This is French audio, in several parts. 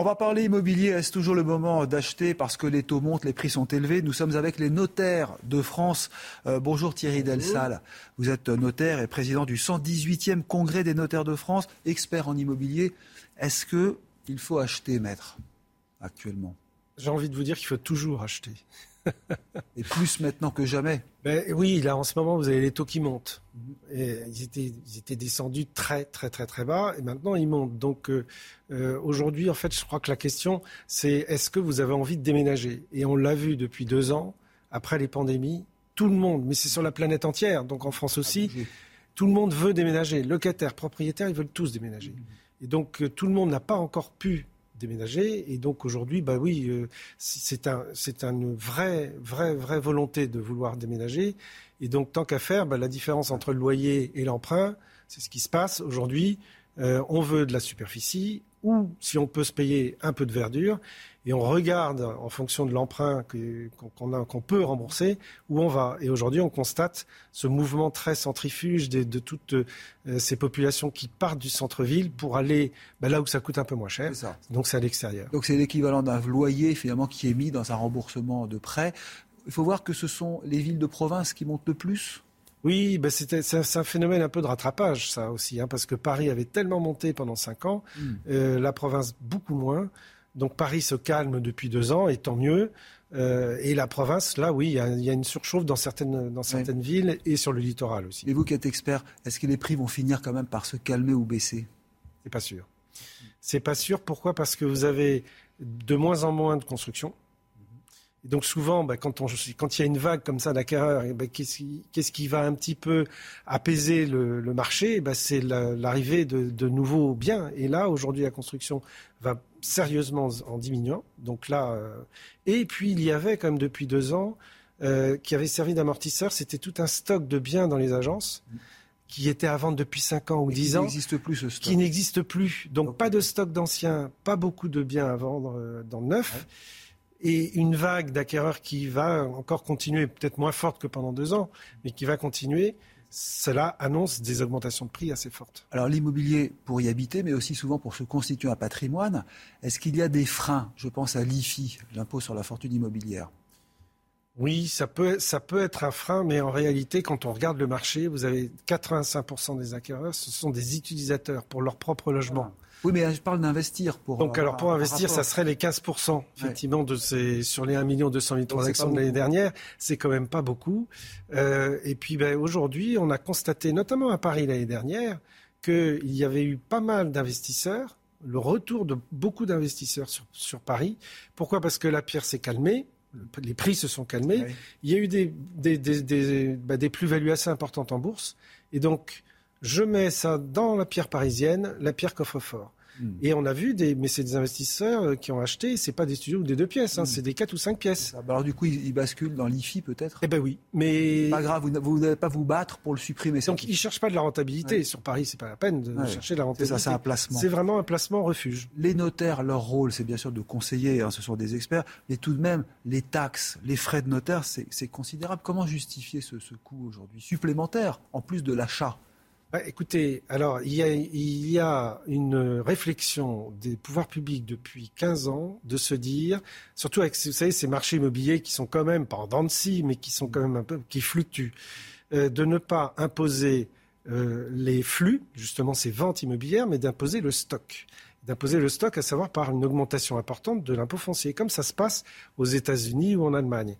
On va parler immobilier. Est-ce toujours le moment d'acheter parce que les taux montent, les prix sont élevés? Nous sommes avec les notaires de France. Euh, bonjour Thierry Delsal. Vous êtes notaire et président du 118e congrès des notaires de France, expert en immobilier. Est-ce qu'il faut acheter, maître, actuellement? J'ai envie de vous dire qu'il faut toujours acheter. Et plus maintenant que jamais. Ben, oui, là en ce moment, vous avez les taux qui montent. Et ils, étaient, ils étaient descendus très très très très bas et maintenant ils montent. Donc euh, euh, aujourd'hui, en fait, je crois que la question, c'est est-ce que vous avez envie de déménager? Et on l'a vu depuis deux ans, après les pandémies, tout le monde, mais c'est sur la planète entière, donc en France aussi, tout le monde veut déménager. Locataires, propriétaires, ils veulent tous déménager. Et donc euh, tout le monde n'a pas encore pu déménager. Et donc aujourd'hui, bah oui, euh, c'est un, c'est une vraie, vraie, vraie volonté de vouloir déménager. Et donc tant qu'à faire, bah, la différence entre le loyer et l'emprunt, c'est ce qui se passe aujourd'hui. Euh, on veut de la superficie ou si on peut se payer un peu de verdure et on regarde en fonction de l'emprunt qu'on peut rembourser où on va. Et aujourd'hui, on constate ce mouvement très centrifuge de, de toutes euh, ces populations qui partent du centre-ville pour aller bah, là où ça coûte un peu moins cher. Ça. Donc c'est à l'extérieur. Donc c'est l'équivalent d'un loyer finalement qui est mis dans un remboursement de prêt. Il faut voir que ce sont les villes de province qui montent le plus. Oui, c'était- c'est un- phénomène un peu de rattrapage, ça aussi, hein, parce que Paris avait tellement monté pendant cinq ans, euh, la province beaucoup moins. Donc Paris se calme depuis deux ans, et tant mieux. Euh, et la province, là, oui, il y a, il y a une surchauffe dans certaines, dans certaines villes et sur le littoral aussi. Et vous qui êtes expert, est-ce que les prix vont finir quand même par se calmer ou baisser? C'est pas sûr. C'est pas sûr. Pourquoi? Parce que vous avez de moins en moins de construction. Et donc souvent, bah, quand, on, quand il y a une vague comme ça d'acquéreurs, eh ben, qu'est-ce qui, qui va un petit peu apaiser le, le marché? Eh ben, C'est la- l'arrivée de, de nouveaux biens. Et là, aujourd'hui, la construction va sérieusement en diminuant. Donc là, euh, et puis il y avait quand même depuis deux ans euh, qui avait servi d'amortisseur. C'était tout un stock de biens dans les agences qui était à vendre depuis 5 ans ou Et 10 Il ans n'existe plus ce stock. qui n'existe plus. Donc pas de stock d'anciens, pas beaucoup de biens à vendre euh, dans le neuf. Et une vague d'acquéreurs qui va encore continuer, peut-être moins forte que pendant deux ans, mais qui va continuer. Cela annonce des augmentations de prix assez fortes. Alors l'immobilier pour y habiter, mais aussi souvent pour se constituer un patrimoine. Est-ce qu'il y a des freins? Je pense à l'IFI, l'impôt sur la fortune immobilière. Oui, ça peut, ça peut être un frein, mais en réalité, quand on regarde le marché, vous avez 85% des acquéreurs, ce sont des utilisateurs pour leur propre logement. Oui, mais je parle d'investir pour. Donc, euh, alors pour investir, ça serait les 15%, effectivement, de ces, sur les 1 200 000 c'est transactions de l'année dernière. C'est quand même pas beaucoup. Euh, et puis, ben, aujourd'hui, on a constaté, notamment à Paris l'année dernière, qu'il y avait eu pas mal d'investisseurs, le retour de beaucoup d'investisseurs sur, sur Paris. Pourquoi? Parce que la pierre s'est calmée. le- Les prix se sont calmés. Oui. Il y a eu des, des, des, des, bah, des plus-values assez importantes en bourse. Et donc, je mets ça dans la pierre parisienne, la pierre coffre-fort. Hmm. Et on a vu des, mais c'est des investisseurs euh, qui ont acheté. C'est pas des studios ou des deux pièces, hein, Mm. c'est des quatre ou cinq pièces. Ah, bah Alors du coup, il, il bascule dans l'IFI peut-être? Eh ben oui, mais Pas grave, vous n'allez pas vous battre pour le supprimer. donc ils cherchent pas de la rentabilité Ouais. sur Paris. C'est pas la peine de Ouais. chercher de la C'est rentabilité. ça, c'est un placement. C'est vraiment un placement refuge. Les notaires, leur rôle, c'est bien sûr de conseiller, hein, ce sont des experts, mais tout de même, les taxes, les frais de notaire, c'est c'est considérable. Comment justifier ce, ce coût aujourd'hui supplémentaire, en plus de l'achat? Bah, écoutez, alors il y, a, une réflexion des pouvoirs publics depuis 15 ans de se dire, surtout avec ces marchés immobiliers qui sont quand même, pas en dents de mais qui sont quand même un peu, qui fluctuent, euh, de ne pas imposer euh, les flux, justement ces ventes immobilières, mais d'imposer le stock. D'imposer le stock, à savoir par une augmentation importante de l'impôt foncier, comme ça se passe aux États-Unis ou en Allemagne.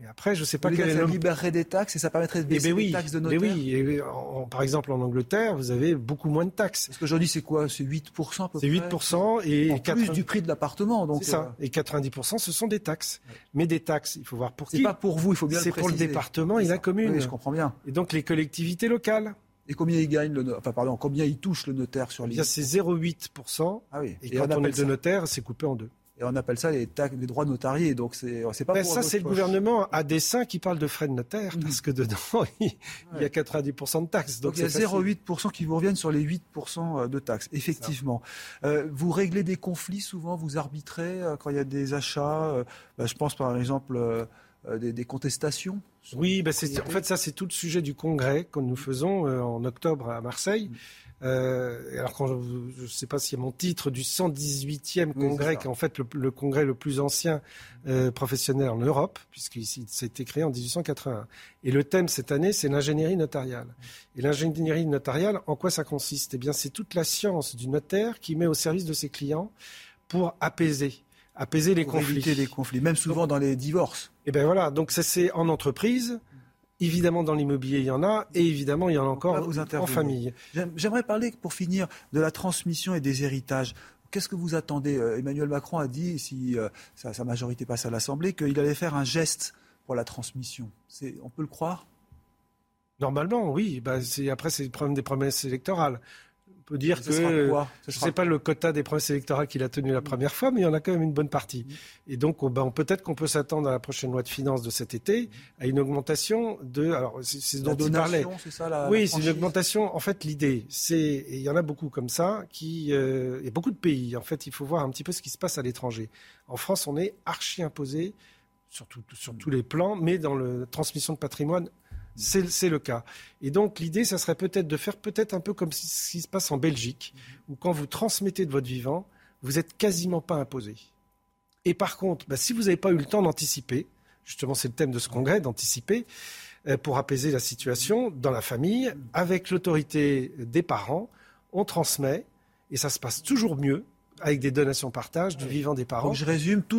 Mais après, je ne sais pas quel est le libérerait des taxes et ça permettrait de eh baisser ben oui, les taxes de mais notaire oui. Et en- par exemple, en Angleterre, vous avez beaucoup moins de taxes. Parce qu'aujourd'hui, c'est quoi? C'est 8% à peu C'est près 8% et En 80 plus du prix de l'appartement. Donc, c'est ça. euh, Et 90%, ce sont des taxes. Mais des taxes, il faut voir pour c'est qui. pas pour vous, il faut bien le C'est pour le préciser. département et C'est la commune. Oui, je comprends bien. Et donc les collectivités locales. Et combien il gagne le, enfin pardon, combien il touche le notaire sur les C'est 0,8%. Ah oui. Et, quand on, est deux notaires, c'est coupé en deux. Et on appelle ça les, les droits notariés. Donc c'est pas. Ben ça c'est le gouvernement à dessein qui parle de frais de notaire parce que dedans il, y a 90% de taxes. Donc, il y a 0,8% qui vous reviennent sur les 8% euh, de taxes. Effectivement. Euh, vous réglez des conflits souvent, vous arbitrez euh, quand il y a des achats. Euh, ben, je pense par exemple. Des, des, contestations Oui, ben en fait ça c'est tout le sujet du congrès que nous faisons en octobre à Marseille. Mm. Euh, alors, quand je ne sais pas s'il y a mon titre du 118e congrès, qui est en fait le, congrès le plus ancien euh, professionnel en Europe, puisqu'il s'est été créé en 1881. Et le thème cette année, c'est l'ingénierie notariale. Et l'ingénierie notariale, en quoi ça consiste? Eh bien, c'est toute la science du notaire qui met au service de ses clients pour apaiser apaiser les conflits. Éviter les conflits, même souvent dans les divorces. Et eh ben voilà, donc ça c'est en entreprise, Évidemment, dans l'immobilier, il y en a, et évidemment, il y en a encore en famille. J'aimerais parler, pour finir, de la transmission et des héritages. Qu'est-ce que vous attendez? Euh, Emmanuel Macron a dit, si euh, sa, majorité passe à l'Assemblée, qu'il allait faire un geste pour la transmission. On peut le croire? Normalement, oui. Bah, après, c'est le problème des promesses électorales. On peut dire que je ne sais pas le quota des promesses électorales qu'il a tenu la première fois, mais il y en a quand même une bonne partie. Et donc, ben, peut-être qu'on peut s'attendre à la prochaine loi de finances de cet été à une augmentation de. Alors, c'est ce dont il parlait. Ça, la, oui, c'est une augmentation. En fait, l'idée, c'est, il y en a beaucoup comme ça, qui, euh, il y a beaucoup de pays. En fait, il faut voir un petit peu ce qui se passe à l'étranger. En France, on est archi imposé sur, sur tous les plans, mais dans la transmission de patrimoine c'est le cas. Et donc l'idée, ça serait peut-être de faire peut-être un peu comme ce qui se passe en Belgique, où quand vous transmettez de votre vivant, vous n'êtes quasiment pas imposé. Et par contre, bah, si vous n'avez pas eu le temps d'anticiper, justement c'est le thème de ce congrès, d'anticiper, euh, pour apaiser la situation dans la famille, avec l'autorité des parents, on transmet, et ça se passe toujours mieux avec des donations partage du vivant des parents. je résume tout